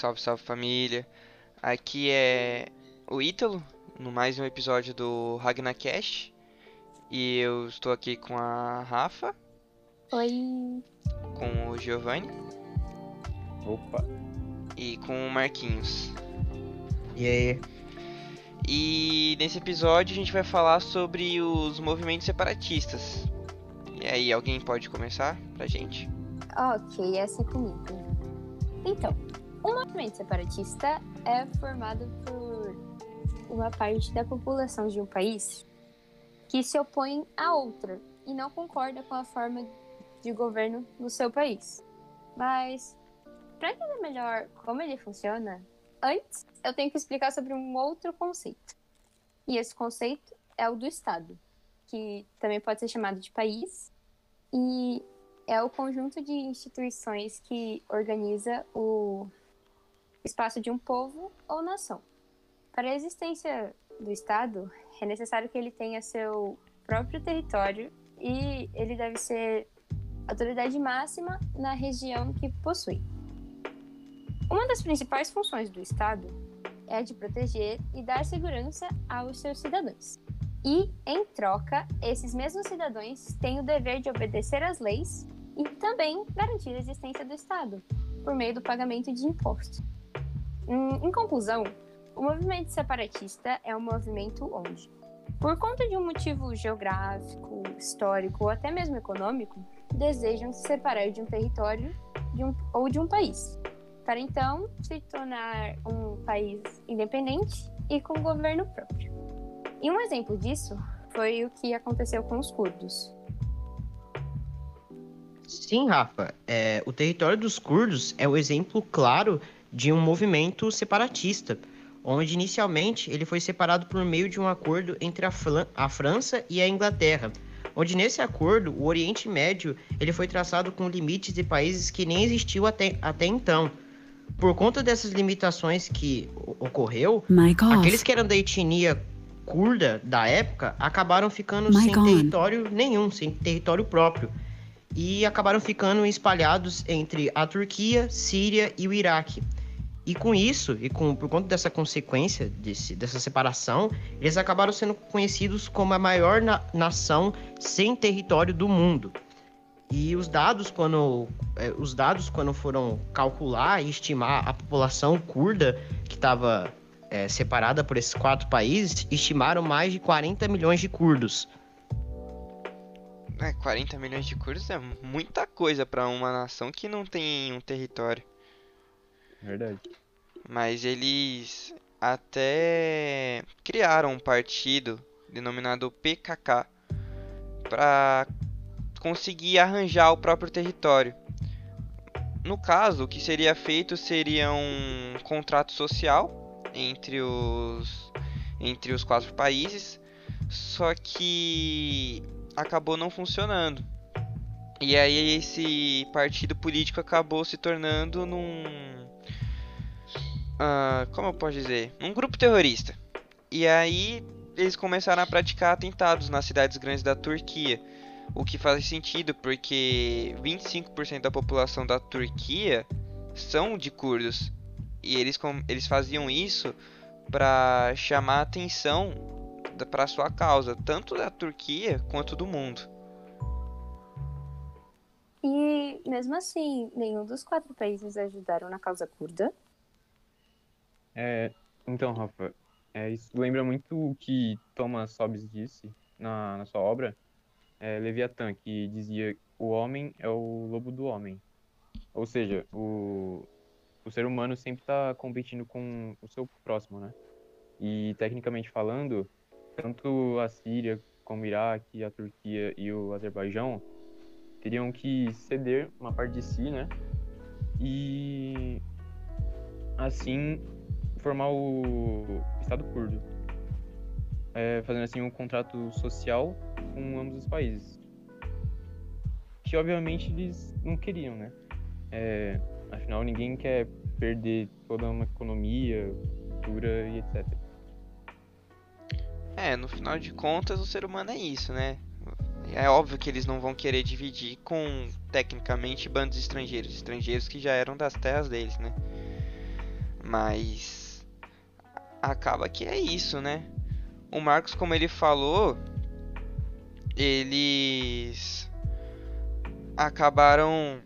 salve, salve família. Aqui é o Ítalo, no mais um episódio do Ragnar Cash. E eu estou aqui com a Rafa, Oi. com o Giovanni Opa. e com o Marquinhos. E aí? E nesse episódio a gente vai falar sobre os movimentos separatistas. E aí, alguém pode começar pra gente? Ok, essa é comigo. Então, um movimento separatista é formado por uma parte da população de um país que se opõe a outra e não concorda com a forma de governo no seu país. Mas, para entender melhor como ele funciona, antes eu tenho que explicar sobre um outro conceito. E esse conceito é o do Estado, que também pode ser chamado de país, e é o conjunto de instituições que organiza o espaço de um povo ou nação. Para a existência do Estado, é necessário que ele tenha seu próprio território e ele deve ser autoridade máxima na região que possui. Uma das principais funções do Estado é a de proteger e dar segurança aos seus cidadãos. E, em troca, esses mesmos cidadãos têm o dever de obedecer às leis e também garantir a existência do Estado, por meio do pagamento de impostos. Hum, Em conclusão, o movimento separatista é um movimento onde, por conta de um motivo geográfico, histórico ou até mesmo econômico, desejam se separar de um território de um- ou de um país, para então se tornar um país independente e com governo próprio. E um exemplo disso foi o que aconteceu com os curdos. Sim, Rafa. É, o território dos curdos é o exemplo claro de um movimento separatista, onde inicialmente ele foi separado por meio de um acordo entre a, a França e a Inglaterra, onde nesse acordo o Oriente Médio ele foi traçado com limites de países que nem existiam até, até então. Por conta dessas limitações que ocorreu. Aqueles que eram da etnia curda da época acabaram ficando My sem God. território nenhum, sem território próprio. E acabaram ficando espalhados entre a Turquia, Síria e o Iraque. E com isso, e com, por conta dessa consequência, desse, dessa separação, eles acabaram sendo conhecidos como a maior na- nação sem território do mundo. E os dados, quando, eh, os dados, quando foram calcular e estimar a população curda que estava é, separada por esses quatro países, estimaram mais de 40 milhões de curdos. É, 40 milhões de curdos é muita coisa pra uma nação que não tem um território. Verdade. Mas eles até criaram um partido denominado PKK para conseguir arranjar o próprio território. No caso, o que seria feito seria um contrato social entre os entre os quatro países, só que acabou não funcionando. E aí esse partido político acabou se tornando num ah, como eu posso dizer, um grupo terrorista. E aí eles começaram a praticar atentados nas cidades grandes da Turquia, o que faz sentido porque 25% da população da Turquia são de curdos e eles eles faziam isso para chamar atenção para sua causa, tanto da Turquia quanto do mundo. E, mesmo assim, nenhum dos quatro países ajudaram na causa curda. É, então, Rafa, é, isso lembra muito o que Thomas Hobbes disse na, na sua obra, é, Leviatã, que dizia o homem é o lobo do homem. Ou seja, o, o ser humano sempre está competindo com o seu próximo, né? E, tecnicamente falando, tanto a Síria como o Iraque, a Turquia e o Azerbaijão teriam que ceder uma parte de si, né? E assim formar o Estado curdo, é, fazendo assim um contrato social com ambos os países, que obviamente eles não queriam, né? É, afinal, ninguém quer perder toda uma economia, cultura e etc. É, no final de contas, o ser humano é isso, né? É óbvio que eles não vão querer dividir com, tecnicamente, bandos estrangeiros. Estrangeiros que já eram das terras deles, né? Mas acaba que é isso, né? O Marcos, como ele falou, eles acabaram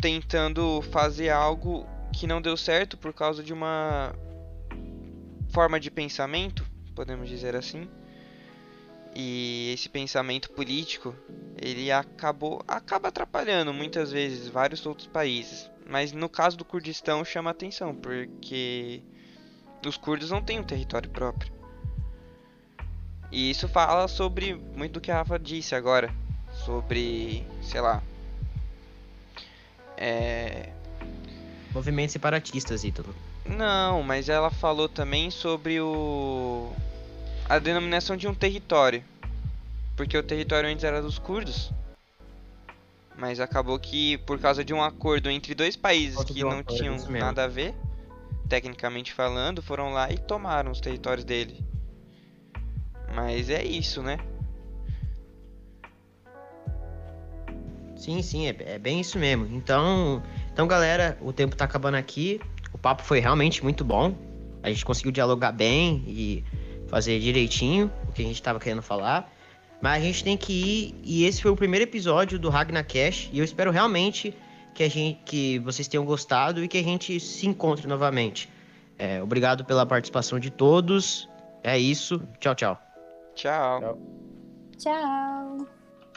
tentando fazer algo que não deu certo por causa de uma forma de pensamento, podemos dizer assim. E esse pensamento político, ele acabou acaba atrapalhando muitas vezes vários outros países. Mas no caso do Kurdistão chama atenção, porque os curdos não têm um território próprio. E isso fala sobre muito do que a Rafa disse agora, sobre, sei lá, é... Movimentos separatistas, Ítalo. Não, mas ela falou também sobre o a denominação de um território. Porque o território antes era dos curdos. Mas acabou que por causa de um acordo entre dois países que não tinham nada a ver, tecnicamente falando, foram lá e tomaram os territórios dele. Mas é isso, né? Sim, sim, é, é, bem isso mesmo. Então, então, galera, o tempo tá acabando aqui. O papo foi realmente muito bom. A gente conseguiu dialogar bem e fazer direitinho o que a gente tava querendo falar. Mas a gente tem que ir e esse foi o primeiro episódio do Ragnar Cash e eu espero realmente que a gente que vocês tenham gostado e que a gente se encontre novamente. É, obrigado pela participação de todos. É isso. Tchau, tchau. Tchau. Tchau. tchau.